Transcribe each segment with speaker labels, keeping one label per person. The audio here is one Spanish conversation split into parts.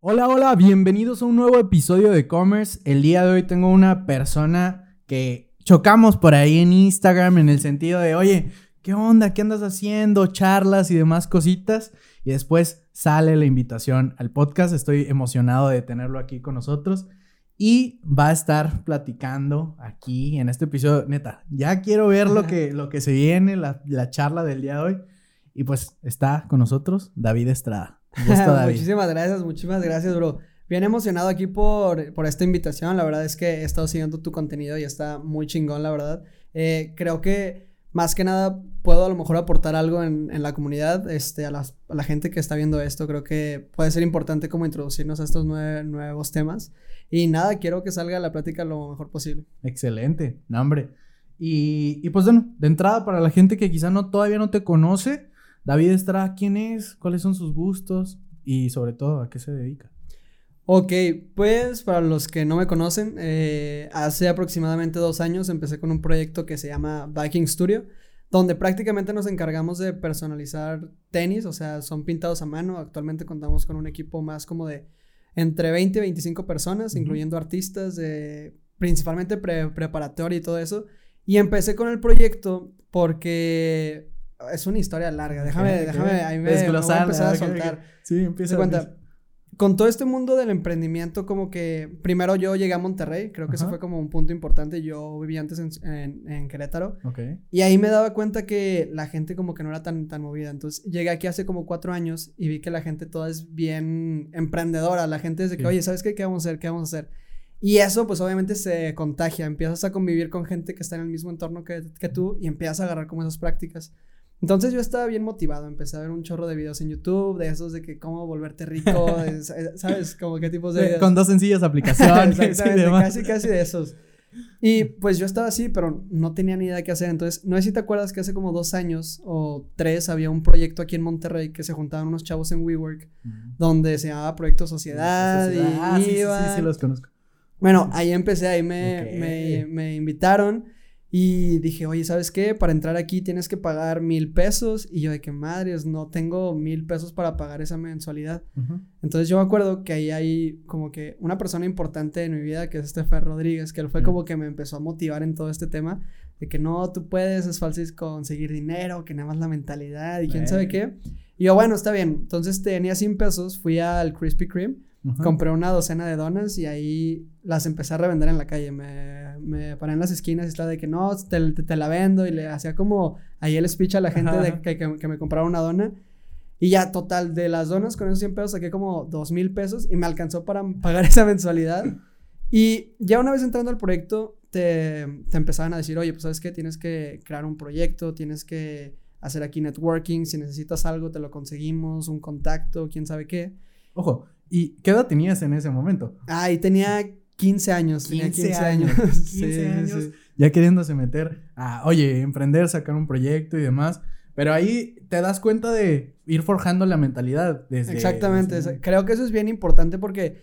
Speaker 1: Hola, hola, bienvenidos a un nuevo episodio de Commerce. El día de hoy tengo una persona que chocamos por ahí en Instagram en el sentido de, oye, ¿qué onda? ¿Qué andas haciendo? Charlas y demás cositas. Y después sale la invitación al podcast. Estoy emocionado de tenerlo aquí con nosotros. Y va a estar platicando aquí en este episodio. Neta, ya quiero ver lo que, lo que se viene, la, la charla del día de hoy. Y pues está con nosotros David Estrada.
Speaker 2: muchísimas gracias, muchísimas gracias, bro. Bien emocionado aquí por, por esta invitación. La verdad es que he estado siguiendo tu contenido y está muy chingón, la verdad. Eh, creo que más que nada puedo a lo mejor aportar algo en, en la comunidad, este, a, las, a, la gente que está viendo esto. Creo que puede ser importante como introducirnos a estos nuevos temas. Y nada, quiero que salga la plática lo mejor posible.
Speaker 1: Excelente, no, hombre. Y, y pues bueno, de entrada para la gente que quizá no, todavía no te conoce, David Estrada, ¿quién es? ¿Cuáles son sus gustos? Y sobre todo, ¿a qué se dedica?
Speaker 2: Ok, pues para los que no me conocen, eh, hace aproximadamente dos años empecé con un proyecto que se llama Viking Studio, donde prácticamente nos encargamos de personalizar tenis, o sea, son pintados a mano. Actualmente contamos con un equipo más como de entre 20 y 25 personas, incluyendo artistas, de, principalmente preparatorio y todo eso. Y empecé con el proyecto porque es una historia larga. Déjame, déjame, ahí me, me voy a empezar a soltar. Sí, empieza. a cuenta. Con todo este mundo del emprendimiento, como que primero yo llegué a Monterrey, creo que eso fue como un punto importante. Yo vivía antes en, en, Querétaro. Ok. Y ahí me daba cuenta que la gente como que no era tan, tan movida. Entonces llegué aquí hace como cuatro años y vi que la gente toda es bien emprendedora. La gente es de que, oye, ¿sabes qué? ¿Qué vamos a hacer? ¿Qué vamos a hacer? Y eso, pues obviamente se contagia. Empiezas a convivir con gente que está en el mismo entorno que, que tú y empiezas a agarrar como esas prácticas. Entonces yo estaba bien motivado, empecé a ver un chorro de videos en YouTube, de esos de que cómo volverte rico, ¿sabes? Como qué tipos de videos.
Speaker 1: Con dos sencillas aplicaciones.
Speaker 2: Exactamente, casi, casi de esos. Y pues yo estaba así, pero no tenía ni idea de qué hacer. Entonces, no sé si te acuerdas que hace como dos años o tres había un proyecto aquí en Monterrey que se juntaban unos chavos en WeWork, donde se llamaba Proyecto Sociedad, y ah, sí, sí,
Speaker 1: sí, los conozco.
Speaker 2: Bueno, ahí empecé, ahí me, me, me invitaron. Y dije, oye, ¿sabes qué? Para entrar aquí tienes que pagar mil pesos. Y yo de que madres, no tengo mil pesos para pagar esa mensualidad. Entonces yo me acuerdo que ahí hay como que una persona importante en mi vida, que es Estefer Rodríguez, que él fue como que me empezó a motivar en todo este tema. De que no, tú puedes, es fácil conseguir dinero, que nada más la mentalidad y quién sabe qué. Y yo, bueno, está bien. Entonces tenía 100 pesos, fui al Krispy Kreme. Compré una docena de donas y ahí las empecé a revender en la calle. Me, me paré en las esquinas y estaba de que no, te, te, la vendo. Y le hacía como ahí el speech a la gente de que, que, me comprara una dona. Y ya, total, de las donas con esos 100 pesos saqué como 2 mil pesos y me alcanzó para pagar esa mensualidad. Y ya una vez entrando al proyecto, te, te empezaban a decir, oye, pues sabes qué, tienes que crear un proyecto, tienes que hacer aquí networking, si necesitas algo, te lo conseguimos, un contacto, quién sabe qué.
Speaker 1: Ojo, ¿Y qué edad tenías en ese momento?
Speaker 2: Ah, y tenía 15 años. 15 tenía 15 años.
Speaker 1: 15 años. Ya queriéndose meter a, oye, emprender, sacar un proyecto y demás. Pero ahí te das cuenta de ir forjando la mentalidad. Desde,
Speaker 2: Exactamente. Creo que eso es bien importante porque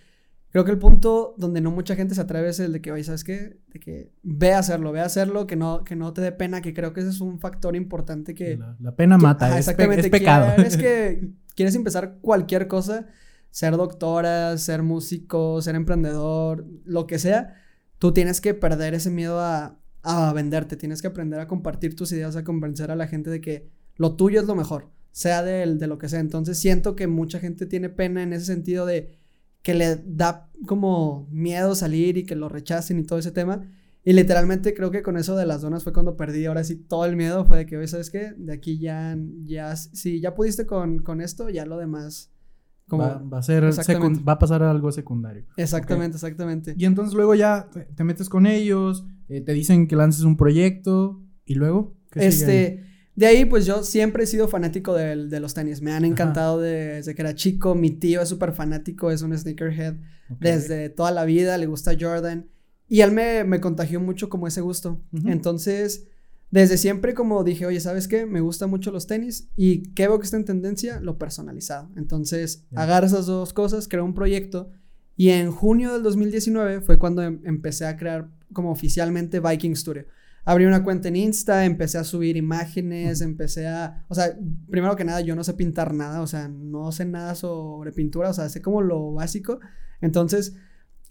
Speaker 2: creo que el punto donde no mucha gente se atreve es el de que, oye, ¿sabes qué? De que ve a hacerlo, ve a hacerlo, que no, que no te dé pena, que creo que ese es un factor importante que...
Speaker 1: La, pena mata, es, exactamente, es pecado.
Speaker 2: Es que quieres empezar cualquier cosa ser doctora, ser músico, ser emprendedor, lo que sea, tú tienes que perder ese miedo a, a venderte, tienes que aprender a compartir tus ideas, a convencer a la gente de que lo tuyo es lo mejor, sea de, lo que sea. Entonces siento que mucha gente tiene pena en ese sentido de que le da como miedo salir y que lo rechacen y todo ese tema. Y literalmente creo que con eso de las donas fue cuando perdí ahora sí todo el miedo. Fue de que, ¿sabes qué? De aquí ya, ya, si ya pudiste con, con esto, ya lo demás
Speaker 1: va, a ser va a pasar algo secundario.
Speaker 2: Exactamente, exactamente.
Speaker 1: Y entonces luego ya te, metes con ellos, eh, te dicen que lances un proyecto y luego
Speaker 2: este de ahí pues yo siempre he sido fanático de, de los tenis, me han encantado desde que era chico, mi tío es súper fanático, es un sneakerhead desde toda la vida, le gusta Jordan. Y él me, me contagió mucho como ese gusto. Entonces desde siempre como dije, oye, ¿sabes qué? Me gustan mucho los tenis y ¿qué veo que está en tendencia? Lo personalizado. Entonces, agarro esas dos cosas, creo un proyecto y en junio del 2019 fue cuando em, empecé a crear como oficialmente Viking Studio. abrí una cuenta en Insta, empecé a subir imágenes, empecé a, o sea, primero que nada yo no sé pintar nada, o sea, no sé nada sobre pintura, o sea, sé como lo básico. Entonces,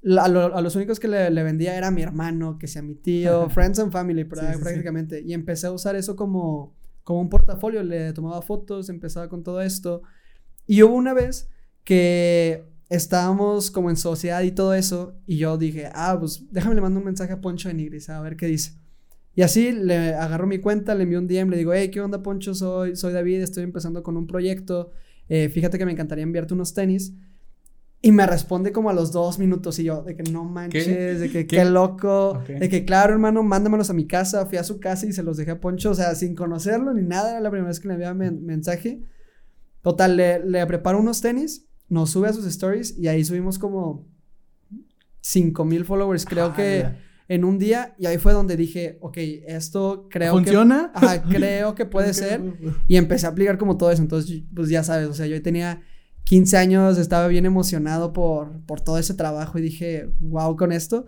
Speaker 2: a, los únicos que le, vendía era mi hermano, que sea mi tío, friends and family prácticamente. Y empecé a usar eso como, como un portafolio, le tomaba fotos, empezaba con todo esto. Y hubo una vez que estábamos como en sociedad y todo eso, y yo dije, ah, pues déjame le mando un mensaje a Poncho de Nigris a ver qué dice. Y así le agarro mi cuenta, le envío un DM, le digo, hey, ¿qué onda, Poncho? Soy, soy David, estoy empezando con un proyecto. Eh, fíjate que me encantaría enviarte unos tenis. Y me responde como a los dos minutos y yo, de que no manches, de que ¿Qué? loco, de que claro, hermano, mándamelos a mi casa. Fui a su casa y se los dejé a Poncho, o sea, sin conocerlo ni nada, era la primera vez que le enviaba mensaje. Total, le, le preparo unos tenis, nos sube a sus stories y ahí subimos como 5 mil followers, creo que en un día. Y ahí fue donde dije, ok, esto creo
Speaker 1: que. ¿Funciona?
Speaker 2: Creo que puede ser. Y empecé a aplicar como todo eso. Entonces, pues ya sabes, o sea, yo tenía 15 años, estaba bien emocionado por, por todo ese trabajo y dije, wow, con esto.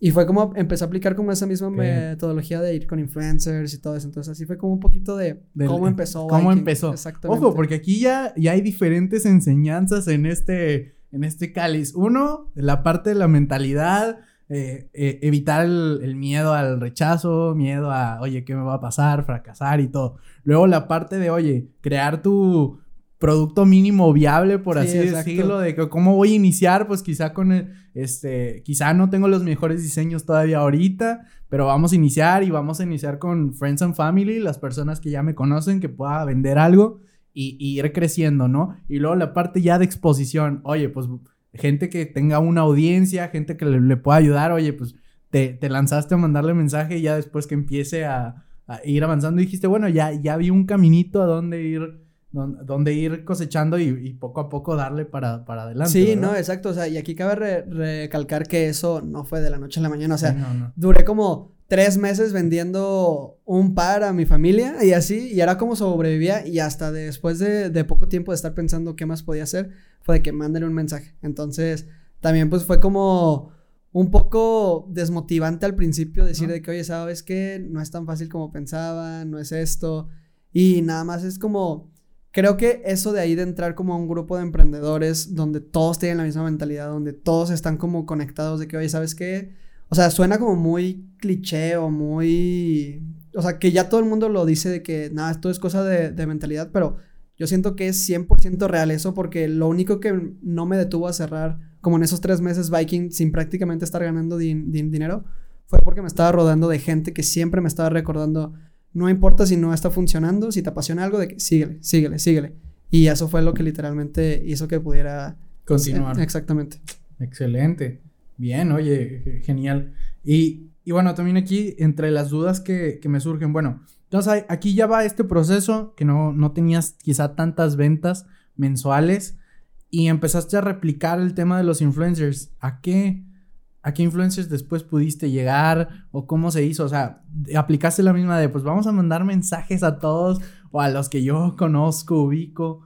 Speaker 2: Y fue como empecé a aplicar como esa misma metodología de ir con influencers y todo eso. Entonces así fue como un poquito de cómo empezó.
Speaker 1: Cómo empezó. Exactamente. Ojo, porque aquí ya, ya hay diferentes enseñanzas en este, en este cáliz. Uno, la parte de la mentalidad, eh, eh, evitar el, el, miedo al rechazo, miedo a, oye, ¿qué me va a pasar? Fracasar y todo. Luego la parte de, oye, crear tu producto mínimo viable, por así decirlo, de que cómo voy a iniciar, pues quizá con el, este, quizá no tengo los mejores diseños todavía ahorita, pero vamos a iniciar y vamos a iniciar con Friends and Family, las personas que ya me conocen, que pueda vender algo y, ir creciendo, ¿no? Y luego la parte ya de exposición, oye, pues gente que tenga una audiencia, gente que le, pueda ayudar, oye, pues te, te, lanzaste a mandarle mensaje y ya después que empiece a, a ir avanzando dijiste, bueno, ya, ya vi un caminito a dónde ir donde ir cosechando y, poco a poco darle para, para adelante.
Speaker 2: Sí, no, exacto. O sea, y aquí cabe recalcar que eso no fue de la noche a la mañana. O sea, duré como tres meses vendiendo un par a mi familia y así, y era como sobrevivía. Y hasta después de, de poco tiempo de estar pensando qué más podía hacer, fue de que mándale un mensaje. Entonces, también pues fue como un poco desmotivante al principio decir de que, oye, ¿sabes qué? No es tan fácil como pensaba, no es esto. Y nada más es como creo que eso de ahí de entrar como a un grupo de emprendedores donde todos tienen la misma mentalidad, donde todos están como conectados de que, oye, ¿sabes qué? O sea, suena como muy cliché o muy... O sea, que ya todo el mundo lo dice de que, nada, esto es cosa de, de mentalidad, pero yo siento que es 100% real eso porque lo único que no me detuvo a cerrar como en esos tres meses Viking sin prácticamente estar ganando dinero fue porque me estaba rodando de gente que siempre me estaba recordando, no importa si no está funcionando, si te apasiona algo, de que síguele, síguele, síguele. Y eso fue lo que literalmente hizo que pudiera
Speaker 1: continuar.
Speaker 2: Exactamente.
Speaker 1: Excelente. Bien, oye, genial. Y, y bueno, también aquí, entre las dudas que, que, me surgen, bueno, entonces aquí ya va este proceso que no, no tenías quizá tantas ventas mensuales y empezaste a replicar el tema de los influencers. ¿A qué? ¿A qué influencers después pudiste llegar? ¿O cómo se hizo? O sea, aplicaste la misma de, pues vamos a mandar mensajes a todos o a los que yo conozco, ubico.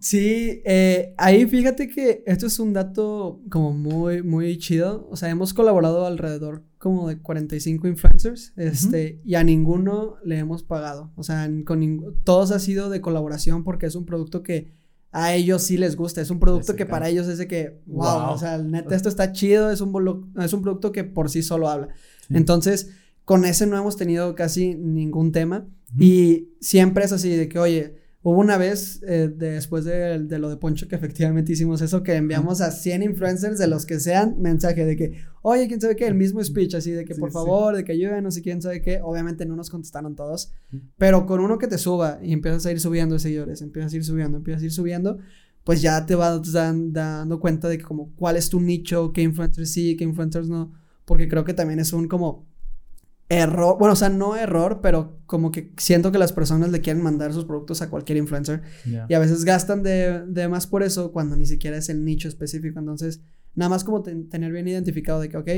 Speaker 2: Sí, eh, ahí fíjate que esto es un dato como muy, muy chido. O sea, hemos colaborado alrededor como de 45 influencers, este, y a ninguno le hemos pagado. O sea, con todos ha sido de colaboración porque es un producto que a ellos sí les gusta. Es un producto que para ellos es de que, wow, o sea, neta, esto está chido, es un, es un producto que por sí solo habla. Entonces, con ese no hemos tenido casi ningún tema. Y siempre es así de que, oye, Hubo una vez, eh, después de, lo de Poncho, que efectivamente hicimos eso, que enviamos a 100 influencers de los que sean mensaje de que, oye, quién sabe qué, el mismo speech, así de que por favor, de que ayuden, no sé quién sabe qué. Obviamente no nos contestaron todos, pero con uno que te suba y empiezas a ir subiendo seguidores, empiezas a ir subiendo, empiezas a ir subiendo, pues ya te vas dando cuenta de que como cuál es tu nicho, qué influencers sí, qué influencers no, porque creo que también es un como error, bueno, o sea, no error, pero como que siento que las personas le quieren mandar sus productos a cualquier influencer y a veces gastan de, de, más por eso cuando ni siquiera es el nicho específico. Entonces, nada más como tener bien identificado de que, ok,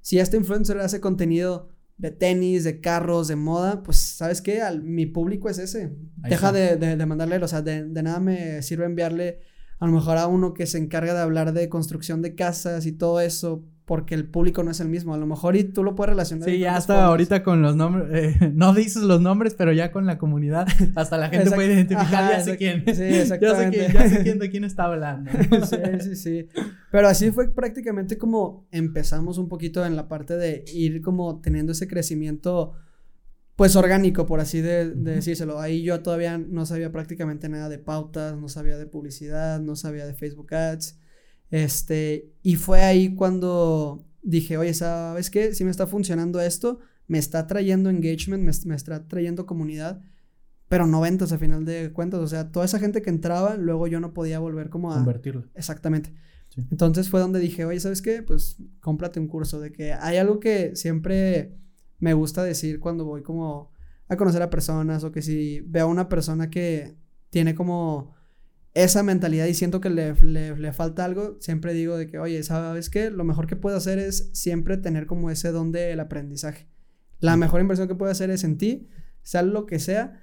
Speaker 2: si este influencer hace contenido de tenis, de carros, de moda, pues, ¿sabes qué? Al, mi público es ese. Deja de, de, mandarle, o sea, de, de nada me sirve enviarle a lo mejor a uno que se encarga de hablar de construcción de casas y todo eso porque el público no es el mismo. A lo mejor y tú lo puedes relacionar.
Speaker 1: Sí, ya hasta ahorita con los nombres, eh, no dices los nombres, pero ya con la comunidad, hasta la gente puede identificar, ya sé quién. Sí, exactamente. ya sé quién, de quién está hablando.
Speaker 2: sí, sí, sí. Pero así fue prácticamente como empezamos un poquito en la parte de ir como teniendo ese crecimiento pues orgánico, por así de, decírselo. Ahí yo todavía no sabía prácticamente nada de pautas, no sabía de publicidad, no sabía de Facebook Ads. Este, y fue ahí cuando dije, oye, ¿sabes qué? Si me está funcionando esto, me está trayendo engagement, me, está trayendo comunidad, pero no ventas a final de cuentas. O sea, toda esa gente que entraba, luego yo no podía volver como a...
Speaker 1: Convertirlo.
Speaker 2: Exactamente. Entonces fue donde dije, oye, ¿sabes qué? Pues cómprate un curso de que hay algo que siempre me gusta decir cuando voy como a conocer a personas o que si veo a una persona que tiene como esa mentalidad y siento que le, le, falta algo, siempre digo de que, oye, ¿sabes qué? Lo mejor que puedo hacer es siempre tener como ese don del aprendizaje. La mejor inversión que puedo hacer es en ti, sea lo que sea,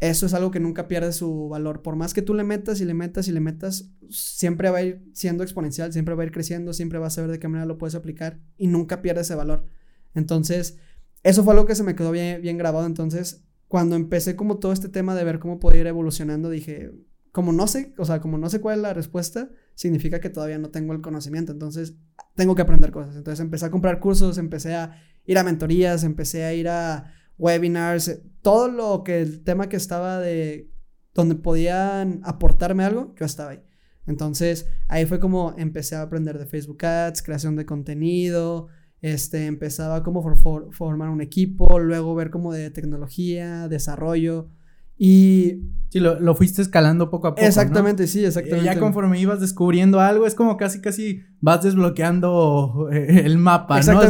Speaker 2: eso es algo que nunca pierde su valor. Por más que tú le metas y le metas y le metas, siempre va a ir siendo exponencial, siempre va a ir creciendo, siempre vas a saber de qué manera lo puedes aplicar y nunca pierde ese valor. Entonces, eso fue algo que se me quedó bien, bien grabado. Entonces, cuando empecé como todo este tema de ver cómo podía ir evolucionando, dije, como no sé, o sea, como no sé cuál es la respuesta, significa que todavía no tengo el conocimiento. Entonces, tengo que aprender cosas. Entonces, empecé a comprar cursos, empecé a ir a mentorías, empecé a ir a webinars, todo lo que el tema que estaba de donde podían aportarme algo, yo estaba ahí. Entonces, ahí fue como empecé a aprender de Facebook Ads, creación de contenido, este, empezaba como formar un equipo, luego ver como de tecnología, desarrollo y...
Speaker 1: Sí, lo, fuiste escalando poco a poco.
Speaker 2: Exactamente, sí, exactamente.
Speaker 1: ya conforme ibas descubriendo algo, es como casi, casi vas desbloqueando eh, el mapa, ¿no?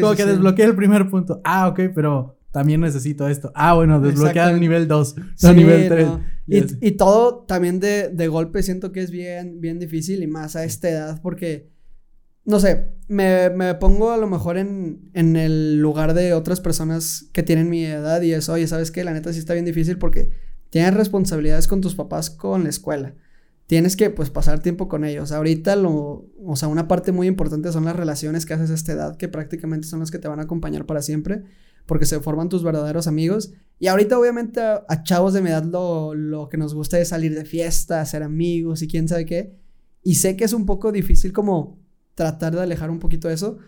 Speaker 1: como que desbloquea el primer punto. Ah, ok, pero también necesito esto. Ah, bueno, desbloquear el nivel 2, sí, nivel 3.
Speaker 2: Y, y, todo también de, de, golpe siento que es bien, bien difícil y más a esta edad porque no sé, me, me, pongo a lo mejor en, en, el lugar de otras personas que tienen mi edad y es, oye, ¿sabes qué? La neta sí está bien difícil porque tienes responsabilidades con tus papás con la escuela. Tienes que, pues, pasar tiempo con ellos. Ahorita, lo, o sea, una parte muy importante son las relaciones que haces a esta edad, que prácticamente son las que te van a acompañar para siempre, porque se forman tus verdaderos amigos. Y ahorita, obviamente, a, a chavos de mi edad lo, lo que nos gusta es salir de fiesta, hacer amigos y quién sabe qué. Y sé que es un poco difícil como tratar de alejar un poquito eso.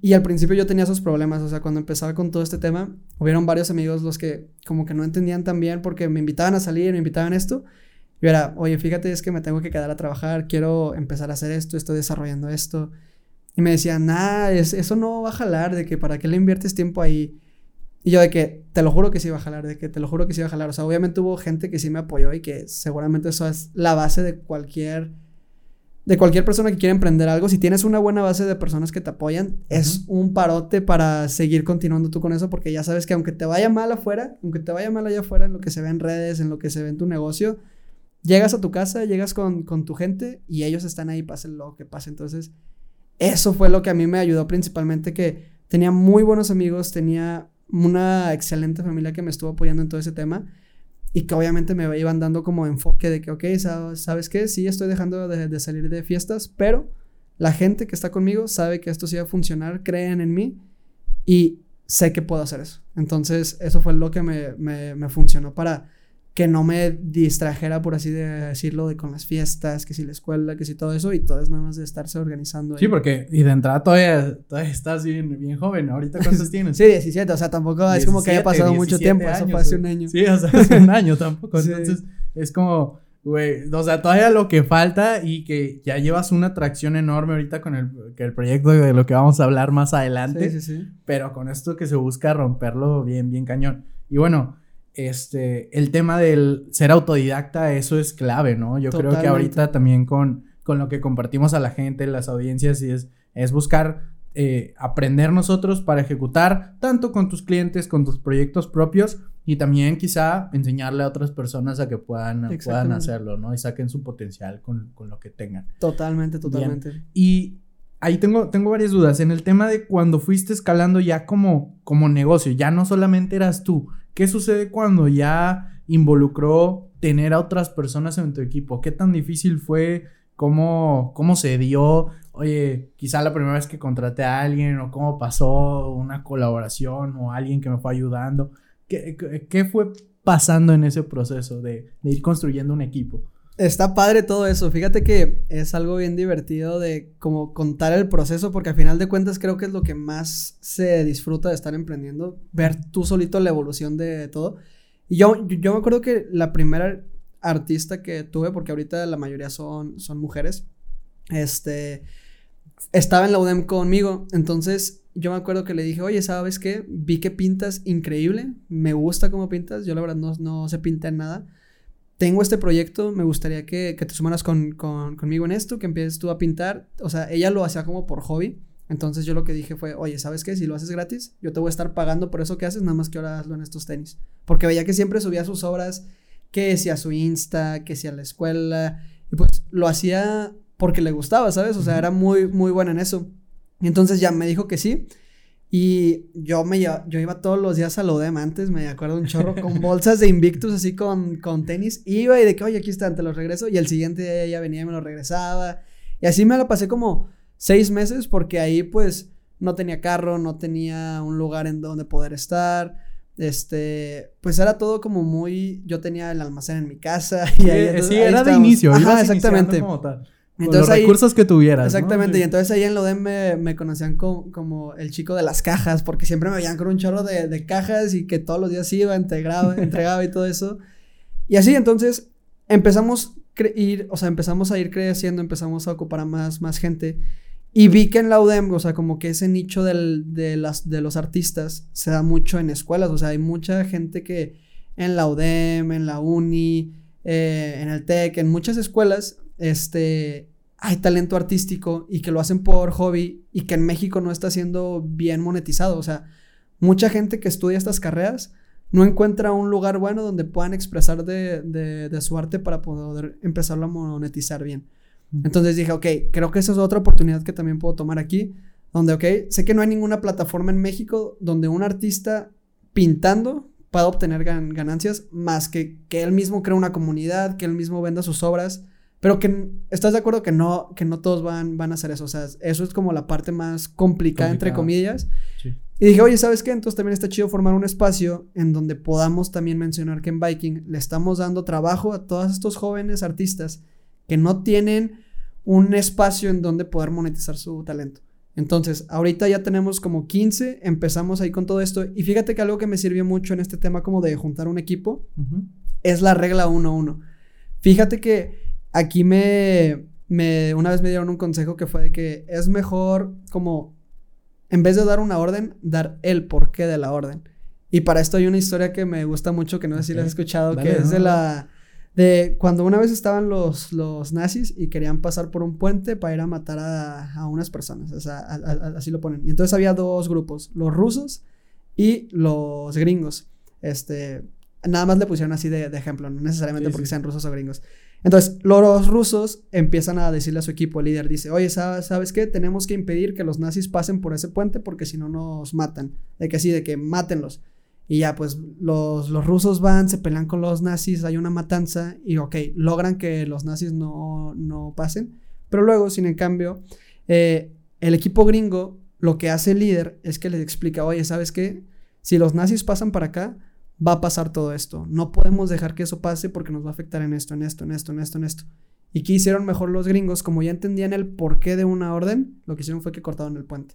Speaker 2: Y al principio yo tenía esos problemas, o sea, cuando empezaba con todo este tema, hubieron varios amigos los que como que no entendían tan bien porque me invitaban a salir, me invitaban a esto. Y era, oye, fíjate, es que me tengo que quedar a trabajar, quiero empezar a hacer esto, estoy desarrollando esto. Y me decían, nah, eso no va a jalar, de que para qué le inviertes tiempo ahí. Y yo de que, te lo juro que sí va a jalar, de que te lo juro que sí va a jalar. O sea, obviamente hubo gente que sí me apoyó y que seguramente eso es la base de cualquier de cualquier persona que quiera emprender algo, si tienes una buena base de personas que te apoyan, es un parote para seguir continuando tú con eso, porque ya sabes que aunque te vaya mal afuera, aunque te vaya mal allá afuera en lo que se ve en redes, en lo que se ve en tu negocio, llegas a tu casa, llegas con, con tu gente y ellos están ahí, pase lo que pase. Entonces, eso fue lo que a mí me ayudó principalmente, que tenía muy buenos amigos, tenía una excelente familia que me estuvo apoyando en todo ese tema y que obviamente me iban dando como enfoque de que, ok, ¿sabes qué? Sí, estoy dejando de, salir de fiestas, pero la gente que está conmigo sabe que esto sí va a funcionar, creen en mí y sé que puedo hacer eso. Entonces, eso fue lo que me, me, me funcionó para que no me distrajera, por así decirlo, de con las fiestas, que si la escuela, que si todo eso, y todo es nada más de estarse organizando.
Speaker 1: Sí, porque, y de entrada todavía, todavía estás bien, bien joven, ¿ahorita cuántos tienes?
Speaker 2: sí, 17, o sea, tampoco es como que haya pasado mucho tiempo, eso fue hace un año.
Speaker 1: Sí, o sea, hace un año tampoco, entonces es como, güey, o sea, todavía lo que falta y que ya llevas una atracción enorme ahorita con el, que el proyecto de lo que vamos a hablar más adelante, sí, sí, sí. pero con esto que se busca romperlo bien, bien cañón. Y bueno, este, el tema del ser autodidacta, eso es clave, ¿no? Yo creo que ahorita también con, con lo que compartimos a la gente, las audiencias, y es, es buscar eh, aprender nosotros para ejecutar tanto con tus clientes, con tus proyectos propios y también quizá enseñarle a otras personas a que puedan, puedan hacerlo, ¿no? Y saquen su potencial con, con lo que tengan.
Speaker 2: Totalmente, totalmente.
Speaker 1: Y ahí tengo, tengo varias dudas. En el tema de cuando fuiste escalando ya como, como negocio, ya no solamente eras tú, ¿Qué sucede cuando ya involucró tener a otras personas en tu equipo? ¿Qué tan difícil fue cómo, cómo se dio, oye, quizá la primera vez que contraté a alguien o cómo pasó una colaboración o alguien que me fue ayudando. ¿Qué, qué fue pasando en ese proceso de, de ir construyendo un equipo?
Speaker 2: Está padre todo eso. Fíjate que es algo bien divertido de como contar el proceso, porque al final de cuentas creo que es lo que más se disfruta de estar emprendiendo, ver tú solito la evolución de todo. Y yo, yo me acuerdo que la primera artista que tuve, porque ahorita la mayoría son, son mujeres, este, estaba en la UDEM conmigo. Entonces yo me acuerdo que le dije, oye, ¿sabes qué? Vi que pintas increíble, me gusta cómo pintas, yo la verdad no, no sé pintar nada tengo este proyecto, me gustaría que, que te sumaras con, con, conmigo en esto, que empieces tú a pintar. O sea, ella lo hacía como por hobby. Entonces yo lo que dije fue, oye, ¿sabes qué? Si lo haces gratis, yo te voy a estar pagando por eso que haces, nada más que ahora hazlo en estos tenis. Porque veía que siempre subía sus obras, que si a su Insta, que si a la escuela. Y pues lo hacía porque le gustaba, ¿sabes? O sea, era muy, muy buena en eso. Y entonces ya me dijo que sí. Y yo me yo iba todos los días a lo de antes, me acuerdo un chorro con bolsas de Invictus así con, con tenis. Iba y de que, oye, aquí están, te los regreso. Y el siguiente día ella venía y me los regresaba. Y así me lo pasé como seis meses porque ahí pues no tenía carro, no tenía un lugar en donde poder estar. Este, pues era todo como muy, yo tenía el almacén en mi casa. Y
Speaker 1: ahí, sí, era de inicio. Ajá, exactamente. Como tal. Entonces, los recursos que tuvieras.
Speaker 2: Exactamente, y entonces ahí en Lodem me, me conocían como, el chico de las cajas, porque siempre me veían con un chorro de, cajas y que todos los días iba, entregaba, entregaba y todo eso. Y así, entonces empezamos ir, o sea, empezamos a ir creciendo, empezamos a ocupar a más, más gente. Y vi que en la UDEM, o sea, como que ese nicho de, las, de los artistas se da mucho en escuelas, o sea, hay mucha gente que en la UDEM, en la UNI, eh, en el TEC, en muchas escuelas este, hay talento artístico y que lo hacen por hobby y que en México no está siendo bien monetizado. O sea, mucha gente que estudia estas carreras no encuentra un lugar bueno donde puedan expresar de, de, su arte para poder empezarlo a monetizar bien. Entonces dije, ok, creo que esa es otra oportunidad que también puedo tomar aquí, donde, ok, sé que no hay ninguna plataforma en México donde un artista pintando pueda obtener ganancias más que que él mismo crea una comunidad, que él mismo venda sus obras pero que estás de acuerdo que no, que no todos van, van a hacer eso. O sea, eso es como la parte más complicada, entre comillas. Y dije, oye, ¿sabes qué? Entonces también está chido formar un espacio en donde podamos también mencionar que en Viking le estamos dando trabajo a todos estos jóvenes artistas que no tienen un espacio en donde poder monetizar su talento. Entonces, ahorita ya tenemos como 15, empezamos ahí con todo esto. Y fíjate que algo que me sirvió mucho en este tema como de juntar un equipo es la regla 1-1. Fíjate que Aquí me, me, una vez me dieron un consejo que fue de que es mejor como, en vez de dar una orden, dar el porqué de la orden. Y para esto hay una historia que me gusta mucho, que no sé si la has escuchado, que es de la... De cuando una vez estaban los, los nazis y querían pasar por un puente para ir a matar a, a unas personas, o sea, así lo ponen. Y entonces había dos grupos, los rusos y los gringos. Este, nada más le pusieron así de, ejemplo, no necesariamente porque sean rusos o gringos. Entonces, los rusos empiezan a decirle a su equipo, el líder dice, oye, ¿sabes qué? Tenemos que impedir que los nazis pasen por ese puente porque si no nos matan. De que así, de que mátenlos. Y ya, pues los, los, rusos van, se pelean con los nazis, hay una matanza y, ok, logran que los nazis no, no pasen. Pero luego, sin en cambio, eh, el equipo gringo, lo que hace el líder es que les explica, oye, ¿sabes qué? Si los nazis pasan para acá, va a pasar todo esto. No podemos dejar que eso pase porque nos va a afectar en esto, en esto, en esto, en esto, en esto. ¿Y qué hicieron mejor los gringos? Como ya entendían el porqué de una orden, lo que hicieron fue que cortaron el puente.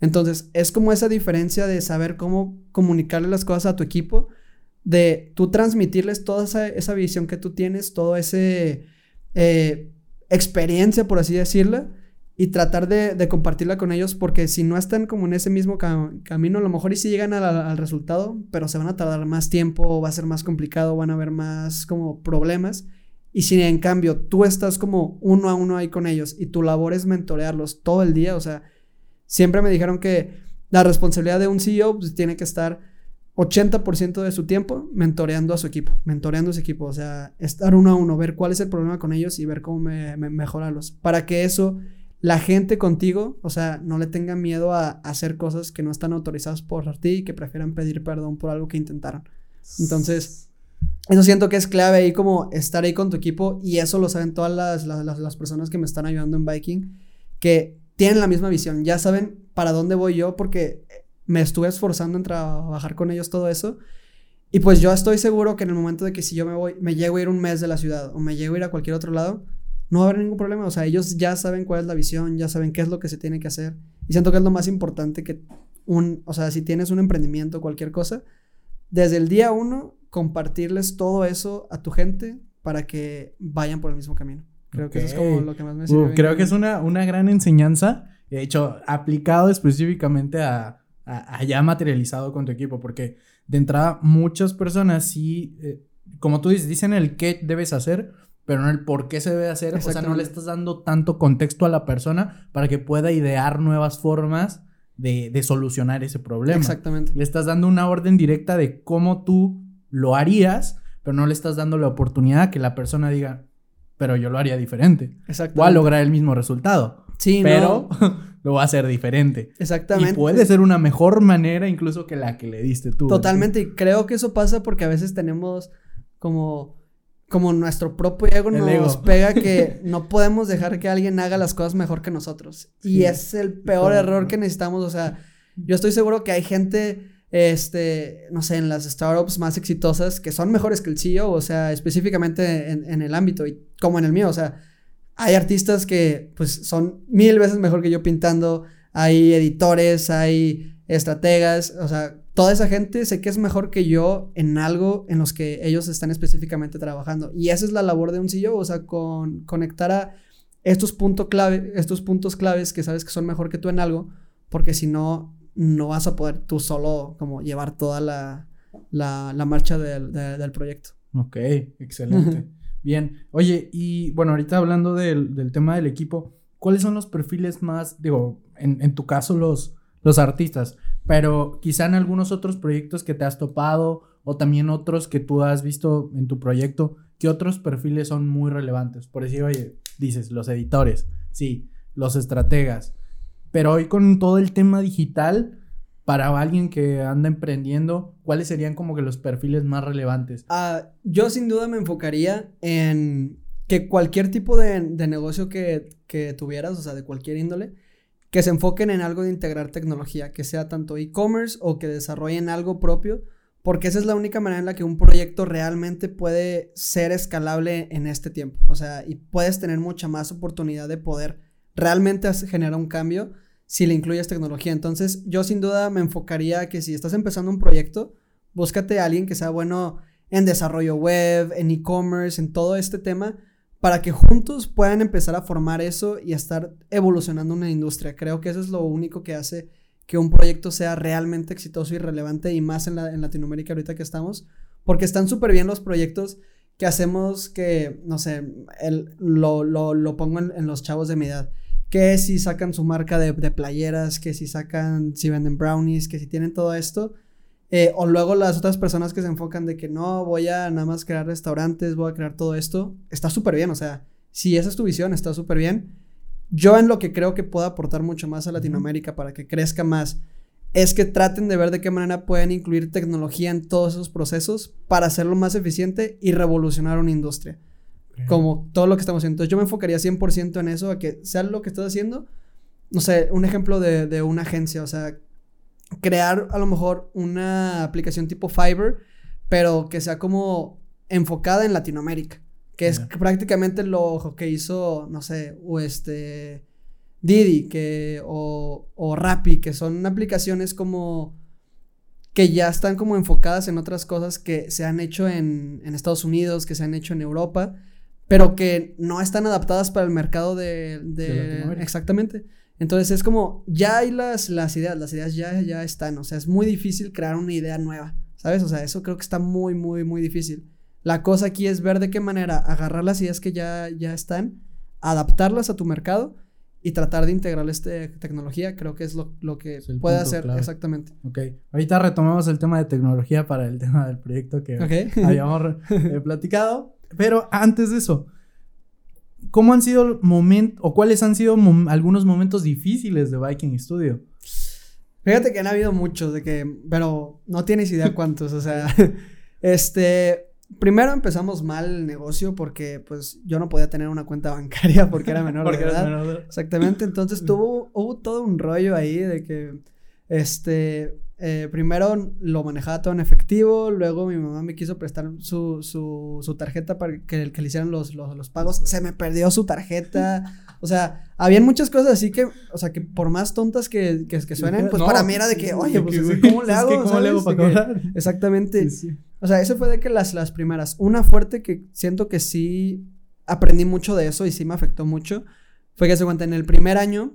Speaker 2: Entonces, es como esa diferencia de saber cómo comunicarle las cosas a tu equipo, de tú transmitirles toda esa, visión que tú tienes, toda esa eh, experiencia, por así decirla, y tratar de, compartirla con ellos porque si no están como en ese mismo camino, a lo mejor y si llegan al, resultado, pero se van a tardar más tiempo, va a ser más complicado, van a haber más como problemas. Y si en cambio tú estás como uno a uno ahí con ellos y tu labor es mentorearlos todo el día, o sea, siempre me dijeron que la responsabilidad de un CEO pues, tiene que estar 80% de su tiempo mentoreando a su equipo, mentoreando a su equipo, o sea, estar uno a uno, ver cuál es el problema con ellos y ver cómo mejorarlos, para que eso la gente contigo, o sea, no le tenga miedo a, hacer cosas que no están autorizadas por ti y que prefieran pedir perdón por algo que intentaron. Entonces, eso siento que es clave ahí como estar ahí con tu equipo y eso lo saben todas las, las, las personas que me están ayudando en Viking, que tienen la misma visión, ya saben para dónde voy yo porque me estuve esforzando en trabajar con ellos todo eso. Y pues yo estoy seguro que en el momento de que si yo me voy, me llego a ir un mes de la ciudad o me llego a ir a cualquier otro lado, no va a haber ningún problema. O sea, ellos ya saben cuál es la visión, ya saben qué es lo que se tiene que hacer. Y siento que es lo más importante que un, o sea, si tienes un emprendimiento, cualquier cosa, desde el día uno, compartirles todo eso a tu gente para que vayan por el mismo camino. Creo que eso es como lo que más me
Speaker 1: sirve. creo que es una, una gran enseñanza, de hecho, aplicado específicamente a, a, ya materializado con tu equipo, porque de entrada muchas personas sí, eh, como tú dices, dicen el qué debes hacer, pero no el por qué se debe hacer, o sea, no le estás dando tanto contexto a la persona para que pueda idear nuevas formas de, de solucionar ese problema.
Speaker 2: Exactamente.
Speaker 1: Le estás dando una orden directa de cómo tú lo harías, pero no le estás dando la oportunidad que la persona diga, pero yo lo haría diferente.
Speaker 2: Exactamente.
Speaker 1: Voy a lograr el mismo resultado.
Speaker 2: Sí,
Speaker 1: pero lo va a hacer diferente.
Speaker 2: Exactamente.
Speaker 1: Y puede ser una mejor manera incluso que la que le diste tú.
Speaker 2: Totalmente, y creo que eso pasa porque a veces tenemos como como nuestro propio ego nos pega que no podemos dejar que alguien haga las cosas mejor que nosotros. y es el peor error que necesitamos, o sea, yo estoy seguro que hay gente este, no sé, en las startups más exitosas que son mejores que el CEO, o sea, específicamente en, en el ámbito y como en el mío, o sea, hay artistas que pues son mil veces mejor que yo pintando, hay editores, hay estrategas, o sea, toda esa gente sé que es mejor que yo en algo en los que ellos están específicamente trabajando. Y esa es la labor de un CEO, o sea, con conectar a estos, puntos clave, estos puntos claves que sabes que son mejor que tú en algo, porque si no, no vas a poder tú solo como llevar toda la, la, la marcha del, del proyecto.
Speaker 1: Ok, excelente. Bien, oye, y bueno, ahorita hablando del, tema del equipo, ¿cuáles son los perfiles más, digo, en, tu caso los, los artistas, pero quizá en algunos otros proyectos que te has topado o también otros que tú has visto en tu proyecto, ¿qué otros perfiles son muy relevantes? Por decir, oye, dices, los editores, sí, los estrategas, pero hoy con todo el tema digital, para alguien que anda emprendiendo, ¿cuáles serían como que los perfiles más relevantes?
Speaker 2: Ah, yo sin duda me enfocaría en que cualquier tipo de, negocio que, que, tuvieras, o sea, de cualquier índole, que se enfoquen en algo de integrar tecnología, que sea tanto e-commerce o que desarrollen algo propio, porque esa es la única manera en la que un proyecto realmente puede ser escalable en este tiempo. O sea, y puedes tener mucha más oportunidad de poder realmente generar un cambio si le incluyes tecnología. Entonces, yo sin duda me enfocaría que si estás empezando un proyecto, búscate a alguien que sea bueno en desarrollo web, en e-commerce, en todo este tema, para que juntos puedan empezar a formar eso y a estar evolucionando una industria. Creo que eso es lo único que hace que un proyecto sea realmente exitoso y relevante y más en, Latinoamérica ahorita que estamos, porque están súper bien los proyectos que hacemos que, no sé, el, lo, lo, pongo en los chavos de mi edad que si sacan su marca de, playeras, que si sacan, si venden brownies, que si tienen todo esto. Eh, o luego las otras personas que se enfocan de que no, voy a nada más crear restaurantes, voy a crear todo esto. Está súper bien, o sea, si esa es tu visión, está súper bien. Yo en lo que creo que puedo aportar mucho más a Latinoamérica para que crezca más, es que traten de ver de qué manera pueden incluir tecnología en todos esos procesos para hacerlo más eficiente y revolucionar una industria como todo lo que estamos haciendo. Entonces yo me enfocaría 100% en eso, a que sea lo que estás haciendo. No sé, un ejemplo de, de una agencia, o sea, crear a lo mejor una aplicación tipo Fiverr, pero que sea como enfocada en Latinoamérica, que es prácticamente lo que hizo, no sé, o este Didi, que o, o Rappi, que son aplicaciones como que ya están como enfocadas en otras cosas que se han hecho en, en Estados Unidos, que se han hecho en Europa pero que no están adaptadas para el mercado de... de, exactamente. Entonces es como, ya hay las, las ideas, las ideas ya, ya están, o sea, es muy difícil crear una idea nueva, ¿sabes? O sea, eso creo que está muy, muy, muy difícil. La cosa aquí es ver de qué manera agarrar las ideas que ya, ya están, adaptarlas a tu mercado y tratar de integrar esta tecnología, creo que es lo, lo que puede hacer exactamente.
Speaker 1: Ok, ahorita retomamos el tema de tecnología para el tema del proyecto que habíamos eh, platicado. Pero antes de eso, ¿cómo han sido momentos o cuáles han sido algunos momentos difíciles de Viking Studio?
Speaker 2: Fíjate que han habido muchos, de que, pero no tienes idea cuántos, o sea, este, primero empezamos mal el negocio porque pues yo no podía tener una cuenta bancaria porque era menor de edad. Exactamente, entonces tuvo, hubo todo un rollo ahí de que, este, eh, primero lo manejaba todo en efectivo, luego mi mamá me quiso prestar su, su, su tarjeta para que, que le hicieran los, los, los, pagos, se me perdió su tarjeta, o sea, habían muchas cosas así que, o sea, que por más tontas que, que, que suenen, pues para mí era de que, oye, pues ¿cómo le hago? ¿Cómo le hago para cobrar? Exactamente. O sea, eso fue de que las, las primeras, una fuerte que siento que sí aprendí mucho de eso y sí me afectó mucho, fue que se cuenta en el primer año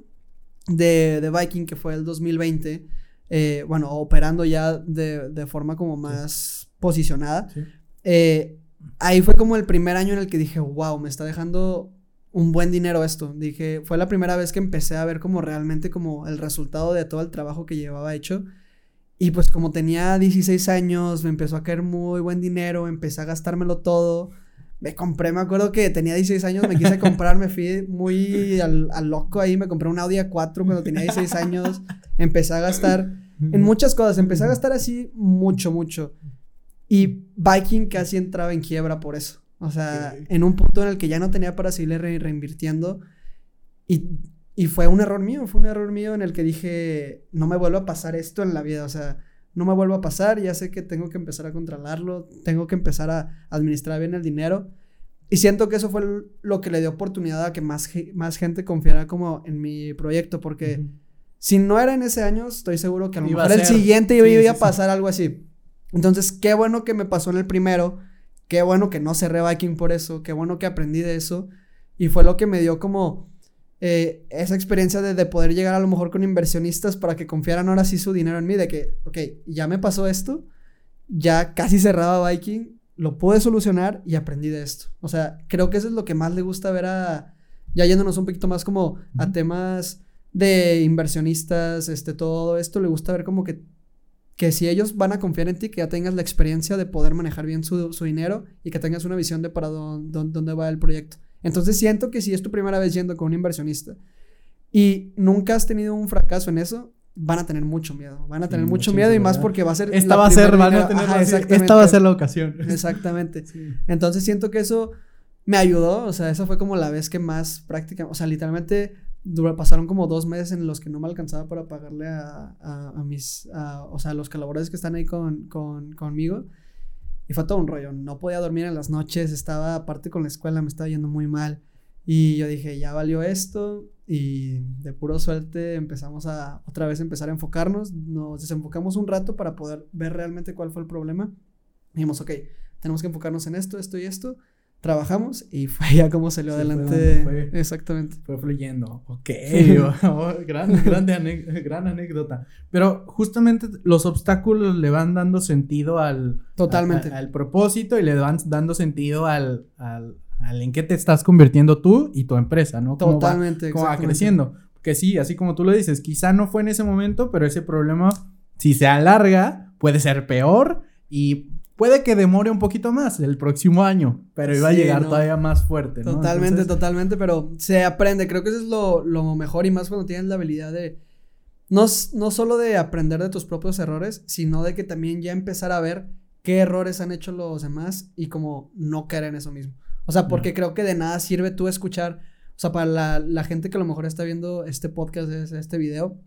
Speaker 2: de, de Viking, que fue el 2020, eh, bueno, operando ya de, de forma como más posicionada. Eh, ahí fue como el primer año en el que dije, wow, me está dejando un buen dinero esto. Dije, fue la primera vez que empecé a ver como realmente como el resultado de todo el trabajo que llevaba hecho. Y pues como tenía 16 años, me empezó a caer muy buen dinero, empecé a gastármelo todo. Me compré, me acuerdo que tenía 16 años, me quise comprar, me fui muy al, al loco ahí, me compré un Audi A4 cuando tenía 16 años, empecé a gastar en muchas cosas, empecé a gastar así mucho, mucho. Y Viking casi entraba en quiebra por eso. O sea, en un punto en el que ya no tenía para seguirle reinvirtiendo. Y, y, fue un error mío, fue un error mío en el que dije, no me vuelvo a pasar esto en la vida. O sea, no me vuelvo a pasar, ya sé que tengo que empezar a controlarlo, tengo que empezar a administrar bien el dinero. Y siento que eso fue lo que le dio oportunidad a que más, más gente confiara como en mi proyecto, porque si no era en ese año, estoy seguro que a lo mejor el siguiente iba a pasar algo así. Entonces, qué bueno que me pasó en el primero, qué bueno que no cerré Viking por eso, qué bueno que aprendí de eso. Y fue lo que me dio como eh, esa experiencia de, de, poder llegar a lo mejor con inversionistas para que confiaran ahora sí su dinero en mí, de que, ok, ya me pasó esto, ya casi cerraba Viking, lo pude solucionar y aprendí de esto. O sea, creo que eso es lo que más le gusta ver a, ya yéndonos un poquito más como a temas de inversionistas, este, todo esto, le gusta ver como que, que si ellos van a confiar en ti, que ya tengas la experiencia de poder manejar bien su, su dinero y que tengas una visión de para dónde, dónde va el proyecto. Entonces siento que si es tu primera vez yendo con un inversionista y nunca has tenido un fracaso en eso, van a tener mucho miedo. Van a tener mucho miedo y más porque va a ser.
Speaker 1: Esta va a ser, van a tener esta va a ser la ocasión.
Speaker 2: Exactamente. Entonces siento que eso me ayudó. O sea, esa fue como la vez que más práctica. O sea, literalmente pasaron como dos meses en los que no me alcanzaba para pagarle a, a, mis. o sea, a los colaboradores que están ahí con, con, conmigo. Y fue todo un rollo. No podía dormir en las noches. Estaba, aparte con la escuela, me estaba yendo muy mal. Y yo dije, ya valió esto. Y de puro suerte empezamos a otra vez empezar a enfocarnos. Nos desenfocamos un rato para poder ver realmente cuál fue el problema. dijimos, ok, tenemos que enfocarnos en esto, esto y esto. Trabajamos y fue ya como salió adelante. Exactamente.
Speaker 1: Fue fluyendo. Ok, oh, gran, gran anécdota. Pero justamente los obstáculos le van dando sentido al.
Speaker 2: Totalmente.
Speaker 1: al propósito y le van dando sentido al, al en qué te estás convirtiendo tú y tu empresa, ¿no?
Speaker 2: Totalmente.
Speaker 1: Cómo va creciendo. Que sí, así como tú lo dices, quizá no fue en ese momento, pero ese problema, si se alarga, puede ser peor y puede que demore un poquito más el próximo año, pero iba a llegar todavía más fuerte,
Speaker 2: ¿no? Totalmente, totalmente, pero se aprende. Creo que eso es lo, lo, mejor y más cuando tienes la habilidad de. No, no solo de aprender de tus propios errores, sino de que también ya empezar a ver qué errores han hecho los demás y como no caer en eso mismo. O sea, porque creo que de nada sirve tú escuchar, o sea, para la, la gente que a lo mejor está viendo este podcast, este video,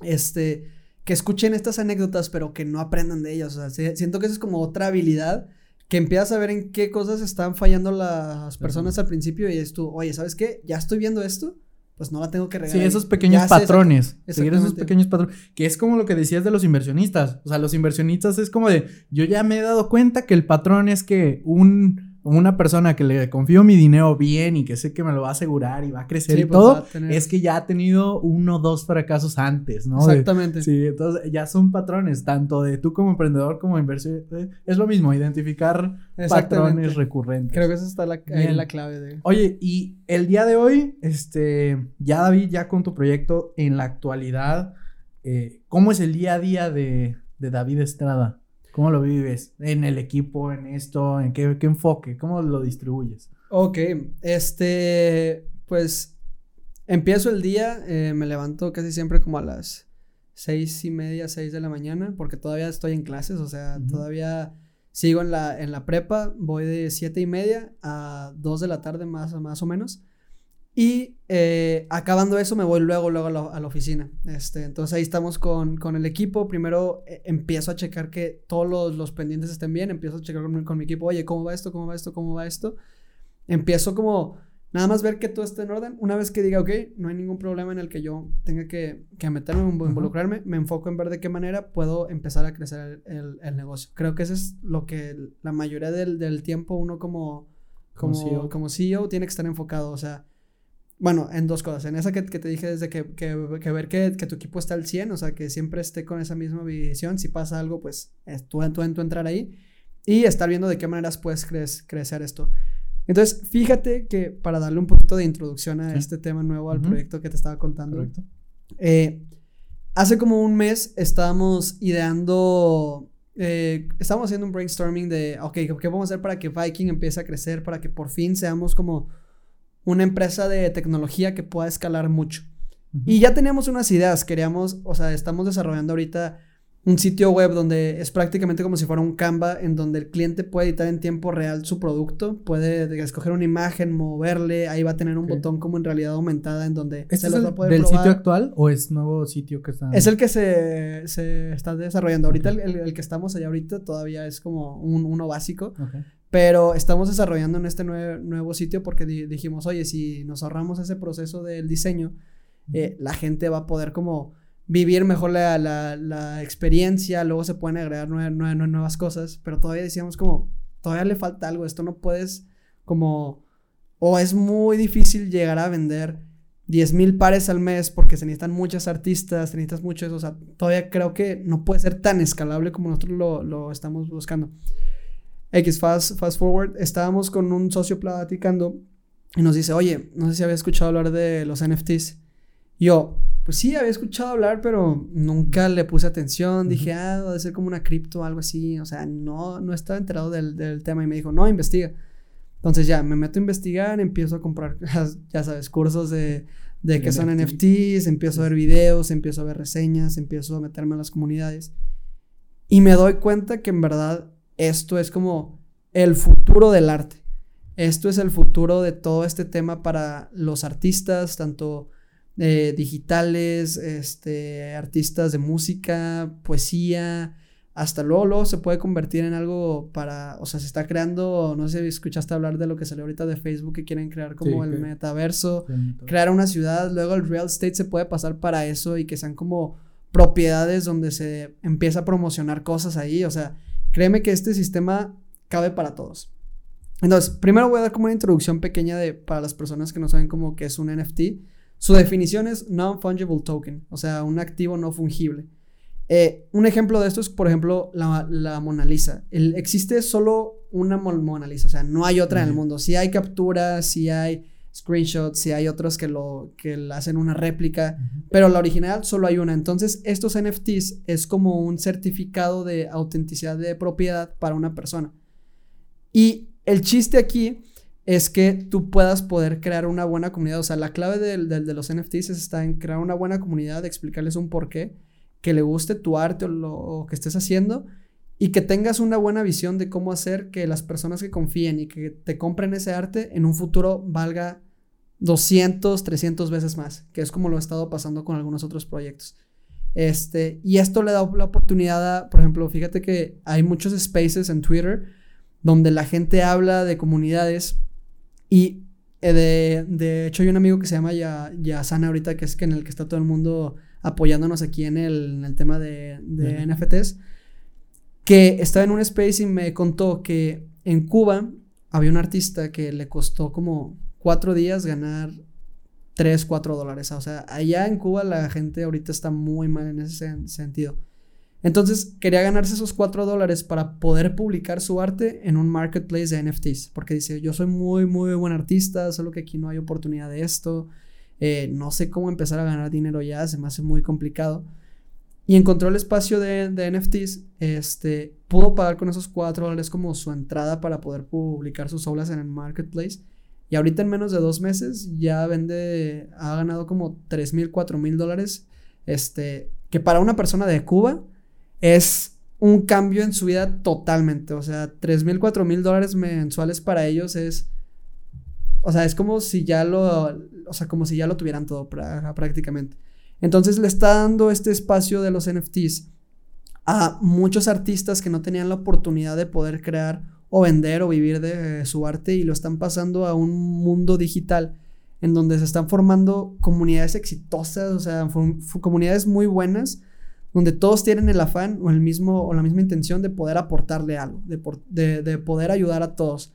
Speaker 2: este, que escuchen estas anécdotas, pero que no aprendan de ellas. O sea, siento que eso es como otra habilidad que empiezas a ver en qué cosas están fallando las personas al principio y es tú, oye, ¿sabes qué? Ya estoy viendo esto, pues no la tengo que regalar.
Speaker 1: Sí, esos pequeños patrones. Seguir esos pequeños patrones. Que es como lo que decías de los inversionistas. O sea, los inversionistas es como de, yo ya me he dado cuenta que el patrón es que un una persona que le confío mi dinero bien y que sé que me lo va a asegurar y va a crecer y pues, todo, es que ya ha tenido uno o dos fracasos antes, ¿no?
Speaker 2: Exactamente.
Speaker 1: sí, entonces ya son patrones, tanto de tú como emprendedor como inversor. Eh, es lo mismo, identificar patrones recurrentes.
Speaker 2: Creo que esa está la, la clave de...
Speaker 1: Oye, y el día de hoy, este, ya David, ya con tu proyecto en la actualidad, eh, ¿cómo es el día a día de, de David Estrada? ¿Cómo lo vives? ¿En el equipo, en esto? ¿En qué, enfoque? ¿Cómo lo distribuyes?
Speaker 2: Ok, este, pues empiezo el día, eh, me levanto casi siempre como a las seis y media, seis de la mañana, porque todavía estoy en clases, o sea, todavía sigo en la, en la prepa, voy de 7 y media a 2 de la tarde más, más o menos. Y eh, acabando eso me voy luego, luego a la, oficina. Este, entonces ahí estamos con, con el equipo. Primero eh, empiezo a checar que todos los, los, pendientes estén bien. Empiezo a checar con, con, mi equipo, oye, ¿cómo va esto? ¿Cómo va esto? ¿Cómo va esto? Empiezo como nada más ver que todo esté en orden. Una vez que diga, ok, no hay ningún problema en el que yo tenga que, que meterme, involucrarme, me enfoco en ver de qué manera puedo empezar a crecer el, el, negocio. Creo que eso es lo que la mayoría del, del tiempo uno como, como, como CEO. como, CEO. tiene que estar enfocado. O sea, bueno, en dos cosas. En esa que, que te dije desde que, que, que ver que, que, tu equipo está al 100, o sea, que siempre esté con esa misma visión. Si pasa algo, pues tú, tú, tú entrar ahí y estar viendo de qué maneras puedes crecer esto. Entonces, fíjate que para darle un poquito de introducción a este tema nuevo, al proyecto que te estaba contando. Eh, hace como un mes estábamos ideando, eh, estábamos haciendo un brainstorming de, ok, ¿qué vamos a hacer para que Viking empiece a crecer, para que por fin seamos como una empresa de tecnología que pueda escalar mucho. Y ya teníamos unas ideas, queríamos, o sea, estamos desarrollando ahorita un sitio web donde es prácticamente como si fuera un Canva en donde el cliente puede editar en tiempo real su producto, puede escoger una imagen, moverle, ahí va a tener un botón como en realidad aumentada en donde
Speaker 1: ¿Este se es va a poder del sitio actual o es nuevo sitio que está?
Speaker 2: Es el que se, se está desarrollando. Ahorita el, el, que estamos allá ahorita todavía es como un, uno básico. Pero estamos desarrollando en este nuevo sitio porque dijimos, oye, si nos ahorramos ese proceso del diseño, eh, la gente va a poder como vivir mejor la, la, experiencia, luego se pueden agregar nuevas cosas, pero todavía decíamos como, todavía le falta algo, esto no puedes como, o es muy difícil llegar a vender 10 mil pares al mes porque se necesitan muchas artistas, se necesitas mucho eso, o sea, todavía creo que no puede ser tan escalable como nosotros lo, lo estamos buscando. X, fast, fast forward, estábamos con un socio platicando y nos dice, oye, no sé si había escuchado hablar de los NFTs. yo, pues sí, había escuchado hablar, pero nunca le puse atención. Dije, ah, debe ser como una cripto algo así. O sea, no, no estaba enterado del, del, tema. Y me dijo, no, investiga. Entonces ya, me meto a investigar, empiezo a comprar, ya sabes, cursos de, de qué son NFTs, empiezo a ver videos, empiezo a ver reseñas, empiezo a meterme en las comunidades. Y me doy cuenta que en verdad esto es como el futuro del arte. Esto es el futuro de todo este tema para los artistas, tanto eh, digitales, este, artistas de música, poesía, hasta luego, luego, se puede convertir en algo para, o sea, se está creando, no sé si escuchaste hablar de lo que salió ahorita de Facebook que quieren crear como el, metaverso, crear una ciudad, luego el real estate se puede pasar para eso y que sean como propiedades donde se empieza a promocionar cosas ahí, o sea, Créeme que este sistema cabe para todos. Entonces, primero voy a dar como una introducción pequeña de, para las personas que no saben cómo que es un NFT. Su definición es non-fungible token, o sea, un activo no fungible. Eh, un ejemplo de esto es, por ejemplo, la, la Mona Lisa. El, existe solo una Mona Lisa, o sea, no hay otra en el mundo. Si hay capturas, si hay screenshots, si hay otros que lo que hacen una réplica, pero la original solo hay una. Entonces, estos NFTs es como un certificado de autenticidad de propiedad para una persona. Y el chiste aquí es que tú puedas poder crear una buena comunidad. O sea, la clave de, de, los NFTs está en crear una buena comunidad, explicarles un porqué, que le guste tu arte o lo que estés haciendo y que tengas una buena visión de cómo hacer que las personas que confíen y que te compren ese arte en un futuro valga 200, 300 veces más, que es como lo ha estado pasando con algunos otros proyectos. Este, y esto le da la oportunidad a, por ejemplo, fíjate que hay muchos spaces en Twitter donde la gente habla de comunidades y eh, de, de hecho hay un amigo que se llama ya, Yasana ahorita, que es que en el que está todo el mundo apoyándonos aquí en el, en el tema de, de NFTs, que estaba en un space y me contó que en Cuba había un artista que le costó como cuatro días ganar 3, 4 dólares. O sea, allá en Cuba la gente ahorita está muy mal en ese sentido. Entonces quería ganarse esos 4 dólares para poder publicar su arte en un marketplace de NFTs. Porque dice, yo soy muy, muy buen artista, solo que aquí no hay oportunidad de esto. Eh, no sé cómo empezar a ganar dinero ya, se me hace muy complicado. Y encontró el espacio de, NFTs, este, pudo pagar con esos 4 dólares como su entrada para poder publicar sus obras en el marketplace. Y ahorita en menos de dos meses ya vende, ha ganado como 3 mil, 4 mil dólares. Este, que para una persona de Cuba es un cambio en su vida totalmente. O sea, 3 mil, 4 mil dólares mensuales para ellos es. O sea, es como si ya lo. O sea, como si ya lo tuvieran todo prácticamente. Entonces le está dando este espacio de los NFTs a muchos artistas que no tenían la oportunidad de poder crear o vender o vivir de su arte y lo están pasando a un mundo digital en donde se están formando comunidades exitosas, o sea, comunidades muy buenas, donde todos tienen el afán o el mismo o la misma intención de poder aportarle algo, de, de, poder ayudar a todos.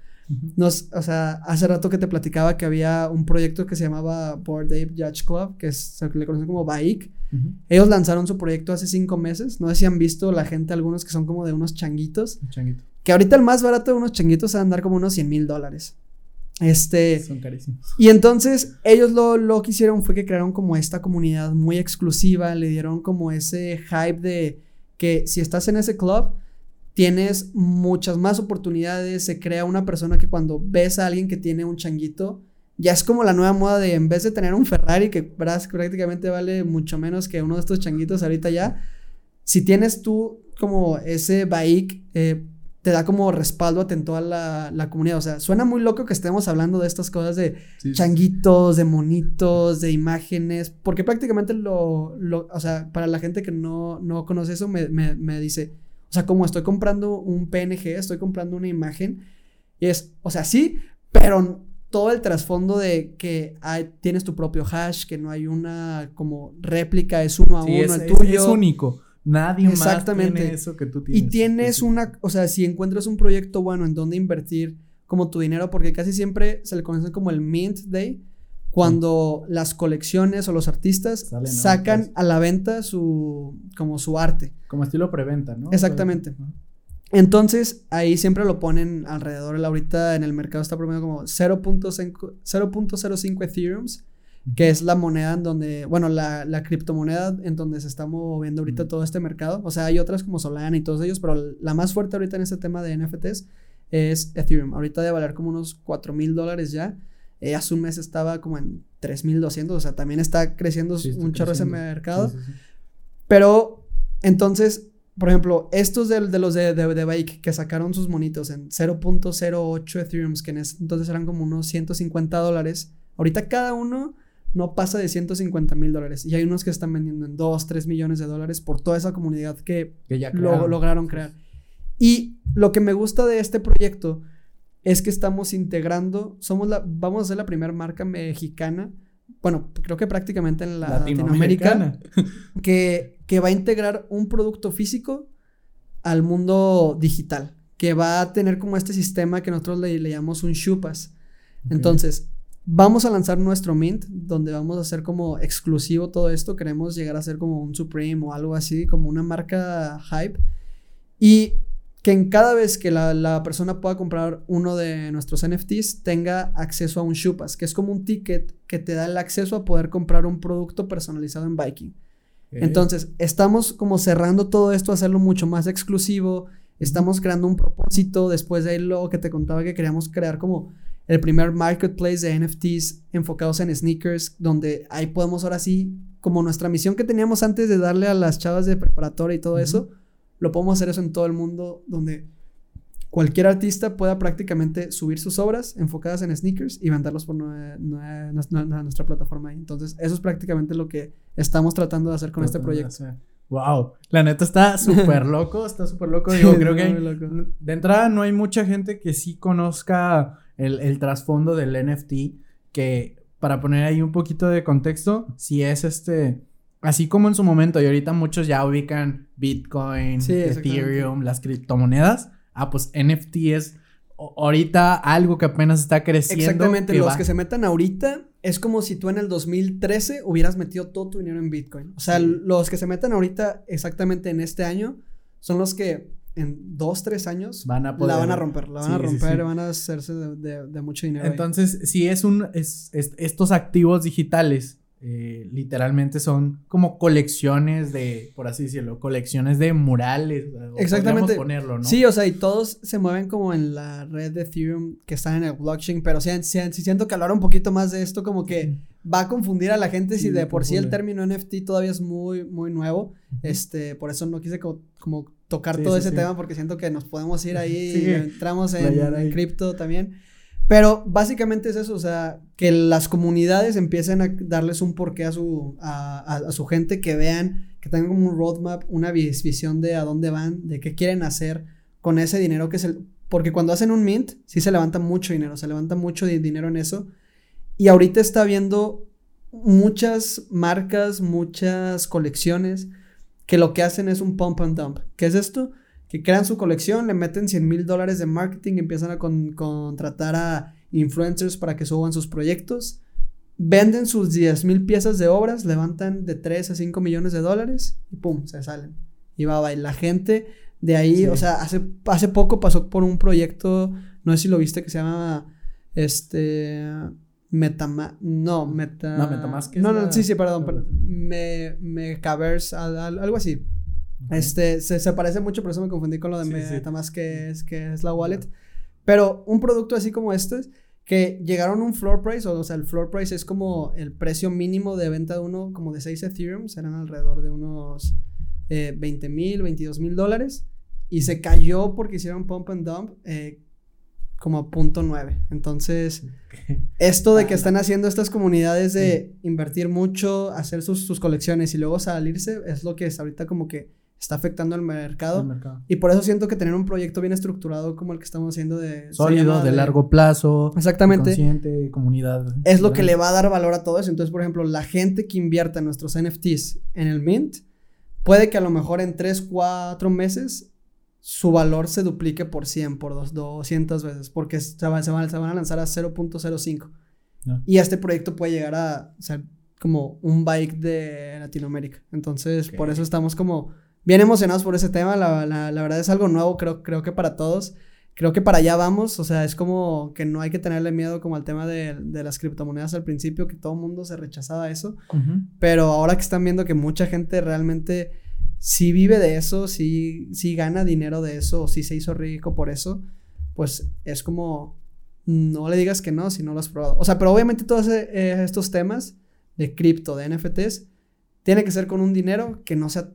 Speaker 2: Nos, o sea, hace rato que te platicaba que había un proyecto que se llamaba Board Ape Judge Club, que se le conoce como BAIC. Ellos lanzaron su proyecto hace cinco meses. No sé si han visto la gente, algunos que son como de unos changuitos. Changuito. Que ahorita el más barato de unos changuitos va a andar como unos 100 mil dólares. Este.
Speaker 1: Son carísimos.
Speaker 2: Y entonces ellos lo, lo que hicieron fue que crearon como esta comunidad muy exclusiva, le dieron como ese hype de que si estás en ese club, tienes muchas más oportunidades, se crea una persona que cuando ves a alguien que tiene un changuito, ya es como la nueva moda de en vez de tener un Ferrari que prácticamente vale mucho menos que uno de estos changuitos ahorita ya, si tienes tú como ese bike, eh, te da como respaldo a toda la, la, comunidad. O sea, suena muy loco que estemos hablando de estas cosas de changuitos, de monitos, de imágenes, porque prácticamente lo, lo, o sea, para la gente que no, no conoce eso, me, me, me dice, o sea, como estoy comprando un PNG, estoy comprando una imagen, y es, o sea, sí, pero todo el trasfondo de que hay, tienes tu propio hash, que no hay una como réplica, es uno a uno el tuyo.
Speaker 1: Es único. Nadie más tiene eso que tú tienes.
Speaker 2: Y tienes una, o sea, si encuentras un proyecto bueno en donde invertir como tu dinero, porque casi siempre se le conoce como el Mint Day, cuando las colecciones o los artistas sacan a la venta su, como su arte.
Speaker 1: Como estilo preventa, ¿no?
Speaker 2: Exactamente. Entonces, ahí siempre lo ponen alrededor. Ahorita en el mercado está promedio como 0.05 Ethereums que es la moneda en donde, bueno, la, la, criptomoneda en donde se está moviendo ahorita todo este mercado. O sea, hay otras como Solana y todos ellos, pero la más fuerte ahorita en este tema de NFTs es Ethereum. Ahorita debe valer como unos 4 mil dólares ya. Eh, hace un mes estaba como en 3.200, o sea, también está creciendo un chorro ese mercado. pero, entonces, por ejemplo, estos de, de los de, de, de, Bake que sacaron sus monitos en 0.08 Ethereum, que en ese entonces eran como unos 150 dólares, ahorita cada uno no pasa de 150 mil dólares. Y hay unos que están vendiendo en 2, 3 millones de dólares por toda esa comunidad que, ya lograron crear. Y lo que me gusta de este proyecto es que estamos integrando, somos la, vamos a ser la primera marca mexicana, bueno, creo que prácticamente en la Latinoamérica, que, que va a integrar un producto físico al mundo digital, que va a tener como este sistema que nosotros le, llamamos un Chupas. Entonces, Vamos a lanzar nuestro Mint, donde vamos a hacer como exclusivo todo esto. Queremos llegar a ser como un Supreme o algo así, como una marca hype. Y que en cada vez que la, persona pueda comprar uno de nuestros NFTs tenga acceso a un Shupas, que es como un ticket que te da el acceso a poder comprar un producto personalizado en Viking. Entonces, estamos como cerrando todo esto, hacerlo mucho más exclusivo. Estamos creando un propósito. Después de ahí, lo que te contaba que queríamos crear como el primer marketplace de NFTs enfocados en sneakers, donde ahí podemos ahora sí, como nuestra misión que teníamos antes de darle a las chavas de preparatoria y todo eso, lo podemos hacer eso en todo el mundo, donde cualquier artista pueda prácticamente subir sus obras enfocadas en sneakers y venderlos por nuestra plataforma. Entonces, eso es prácticamente lo que estamos tratando de hacer con este proyecto.
Speaker 1: Wow, la neta está súper loco, está súper loco. Digo, creo que de entrada no hay mucha gente que sí conozca el, trasfondo del NFT, que para poner ahí un poquito de contexto, si es este, así como en su momento, y ahorita muchos ya ubican Bitcoin, Ethereum, las criptomonedas, ah, pues NFT es ahorita algo que apenas está creciendo.
Speaker 2: Exactamente, los que se metan ahorita es como si tú en el 2013 hubieras metido todo tu dinero en Bitcoin. O sea, los que se metan ahorita exactamente en este año son los que en dos, tres años
Speaker 1: van a
Speaker 2: la van a romper, la van a romper, van a hacerse de, mucho dinero.
Speaker 1: Entonces, si es un, es, estos activos digitales, eh, literalmente son como colecciones de, por así decirlo, colecciones de murales.
Speaker 2: Exactamente. Ponerlo, ¿no? Sí, o sea, y todos se mueven como en la red de Ethereum que están en el blockchain, pero si, si, siento que hablar un poquito más de esto, como que va a confundir a la gente si de por sí el término NFT todavía es muy, muy nuevo. Este, por eso no quise como tocar
Speaker 1: Sí,
Speaker 2: todo
Speaker 1: sí,
Speaker 2: ese
Speaker 1: sí.
Speaker 2: tema porque siento que nos podemos ir ahí y entramos en, en cripto también. Pero básicamente es eso, o sea, que las comunidades empiecen a darles un porqué a su, a, a- a su gente, que vean, que tengan como un roadmap, una vis- visión de a dónde van, de qué quieren hacer con ese dinero que es el... Porque cuando hacen un mint, sí se levanta mucho dinero, se levanta mucho di- dinero en eso. Y ahorita está habiendo muchas marcas, muchas colecciones que lo que hacen es un pump and dump. ¿Qué es esto? Que crean su colección, le meten 100 mil dólares de marketing, empiezan a con- contratar a influencers para que suban sus proyectos, venden sus 10 mil piezas de obras, levantan de 3 a 5 millones de dólares y pum, se salen. Y va, va. Y la gente de ahí,
Speaker 1: Sí.
Speaker 2: o sea, hace, hace poco pasó por un proyecto, no sé si lo viste, que se llama, este, Metama, no, Meta...
Speaker 1: No, Metamask
Speaker 2: No, no,
Speaker 1: la-
Speaker 2: sí, sí, perdón, perdón. Me, Mecaverse, al- al- algo así.
Speaker 1: Ok.
Speaker 2: Este, se, se parece mucho, por eso me confundí con lo de
Speaker 1: Sí, sí.
Speaker 2: Metamask, que es, que es la wallet. Pero un producto así como este, que llegaron a un floor price, o, sea, el floor price es como el precio mínimo de venta de uno, como de 6 Ethereum, serán alrededor de unos eh, 20 mil, 22 mil dólares. Y se cayó porque hicieron pump and dump eh, como a punto 9. Entonces, esto de que están haciendo estas comunidades de invertir mucho, hacer sus, sus colecciones y luego salirse, es lo que es ahorita como que está afectando al mercado. Y por eso siento que tener un proyecto bien estructurado como el que estamos haciendo de...
Speaker 1: Sólido, de largo plazo.
Speaker 2: Exactamente.
Speaker 1: Consciente, comunidad.
Speaker 2: Es lo que le va a dar valor a todo eso. Entonces, por ejemplo, la gente que invierta en nuestros NFTs en el Mint, puede que a lo mejor en 3, 4 meses su valor se duplique por 100, por dos- 200 veces, porque se van, se van, se van a lanzar a 0.05.
Speaker 1: Ya.
Speaker 2: Y este proyecto puede llegar a ser como un bike de Latinoamérica. Entonces, por
Speaker 1: Ok.
Speaker 2: eso estamos como bien emocionados por ese tema. La, la- la verdad es algo nuevo, creo, creo que para todos. Creo que para allá vamos. O sea, es como que no hay que tenerle miedo como al tema de, de las criptomonedas al principio, que todo el mundo se rechazaba eso.
Speaker 1: Ujú.
Speaker 2: Pero ahora que están viendo que mucha gente realmente sí vive de eso, sí, sí gana dinero de eso, o sí se hizo rico por eso, pues es como, no le digas que no si no lo has probado. O sea, pero obviamente todos eh, estos temas de cripto, de NFTs, tiene que ser con un dinero que no sea,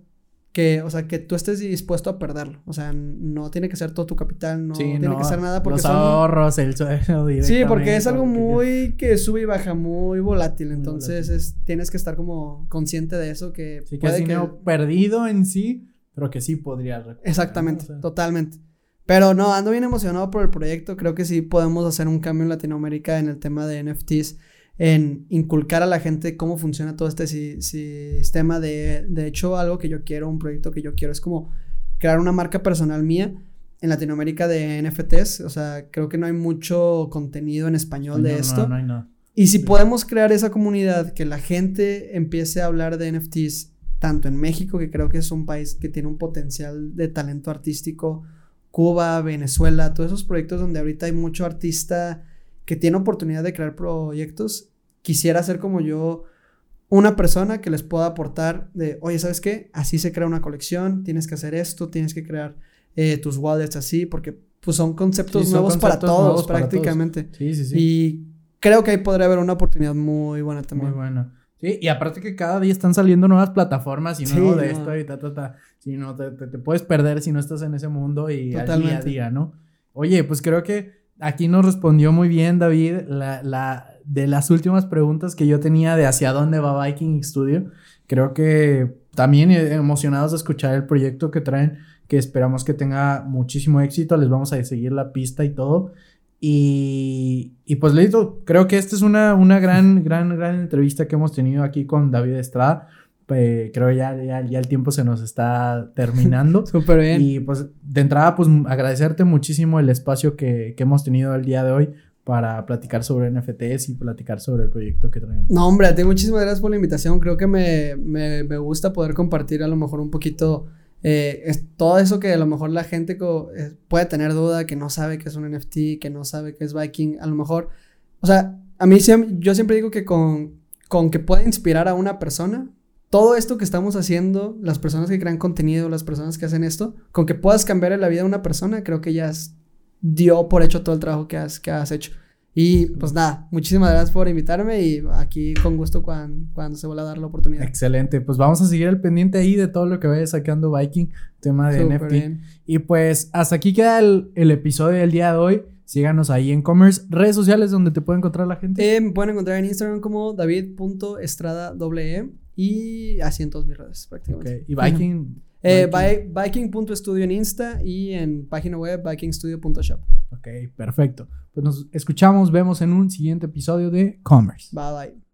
Speaker 2: que, o sea, que tú estés dispuesto a perderlo. O sea, no tiene que ser todo tu capital, no
Speaker 1: Sí,
Speaker 2: tiene
Speaker 1: no,
Speaker 2: que ser nada porque
Speaker 1: Los
Speaker 2: son...
Speaker 1: ahorros, el sueldo
Speaker 2: Sí, porque es algo muy que sube y baja, muy volátil.
Speaker 1: Muy
Speaker 2: entonces
Speaker 1: volátil.
Speaker 2: Es, tienes que estar como consciente de eso. Que
Speaker 1: Sí, que es
Speaker 2: puede
Speaker 1: perdido en sí, pero que sí podría recuperar,
Speaker 2: Exactamente,
Speaker 1: ¿no? O sea,
Speaker 2: totalmente. Pero no, ando bien emocionado por el proyecto. Creo que sí podemos hacer un cambio en Latinoamérica en el tema de NFTs, en inculcar a la gente cómo funciona todo este si- sistema. De, de hecho, algo que yo quiero, un proyecto que yo quiero es como crear una marca personal mía en Latinoamérica de NFTs. O sea, creo que no hay mucho contenido en español de esto.
Speaker 1: No, no hay nada.
Speaker 2: Y si podemos crear esa comunidad, que la gente empiece a hablar de NFTs, tanto en México, que creo que es un país que tiene un potencial de talento artístico, Cuba, Venezuela, todos esos proyectos donde ahorita hay mucho artista que tiene oportunidad de crear proyectos, quisiera ser como yo una persona que les pueda aportar de, oye, ¿sabes qué? Así se crea una colección, tienes que hacer esto, tienes que crear eh, tus wallets así, porque pues son conceptos
Speaker 1: Sí, son
Speaker 2: nuevos para todos
Speaker 1: nuevos para todos.
Speaker 2: prácticamente.
Speaker 1: Sí, sí, sí.
Speaker 2: Y creo que ahí podría haber una oportunidad muy buena también.
Speaker 1: Muy bueno. Sí, y aparte que cada día están saliendo nuevas plataformas y
Speaker 2: Sí,
Speaker 1: nuevo de
Speaker 2: no.
Speaker 1: esto y ta, ta, ta. Si no, te, te- te puedes perder si no estás en ese mundo y al día a día, ¿no? Oye, pues creo que aquí nos respondió muy bien David la, la, de las últimas preguntas que yo tenía de hacia dónde va Viking Studio. Creo que también eh, emocionados de escuchar el proyecto que traen, que esperamos que tenga muchísimo éxito. Les vamos a seguir la pista y todo. Y, y pues listo, creo que esta es una, una gran, gran, gran entrevista que hemos tenido aquí con David Estrada. Eh, creo ya, ya, ya el tiempo se nos está terminando.
Speaker 2: Súper bien.
Speaker 1: y pues de entrada, pues agradecerte muchísimo el espacio que, que hemos tenido el día de hoy para platicar sobre NFTs y platicar sobre el proyecto que traen.
Speaker 2: No, hombre, a ti muchísimas gracias por la invitación. Creo que me, me, me gusta poder compartir a lo mejor un poquito eh, es todo eso que a lo mejor la gente eh, puede tener duda, que no sabe qué es un NFT, que no sabe qué es Viking. A lo mejor, o sea, a mí yo siempre digo que con, con que pueda inspirar a una persona, todo esto que estamos haciendo, las personas que crean contenido, las personas que hacen esto, con que puedas cambiar la vida de una persona, creo que ya es- dio por hecho todo el trabajo que has, que has hecho. Y pues nada, muchísimas gracias por invitarme y aquí con gusto cuando, cuando se vuelva a dar la oportunidad.
Speaker 1: Excelente, pues vamos a seguir el pendiente ahí de todo lo que vaya sacando Viking, tema de
Speaker 2: Súper
Speaker 1: NFT.
Speaker 2: bien.
Speaker 1: Y pues hasta aquí queda el, el episodio del día de hoy. Síganos ahí en Commerce, redes sociales donde te puede encontrar la gente.
Speaker 2: Eh, me pueden encontrar en Instagram como david.estradae y así en todas mis redes prácticamente.
Speaker 1: Y Viking.
Speaker 2: Eh,
Speaker 1: Viking.
Speaker 2: vi- Viking.studio en Insta y en página web vikingstudio.shop.
Speaker 1: Ok, perfecto. Pues nos escuchamos, vemos en un siguiente episodio de Commerce.
Speaker 2: Bye bye.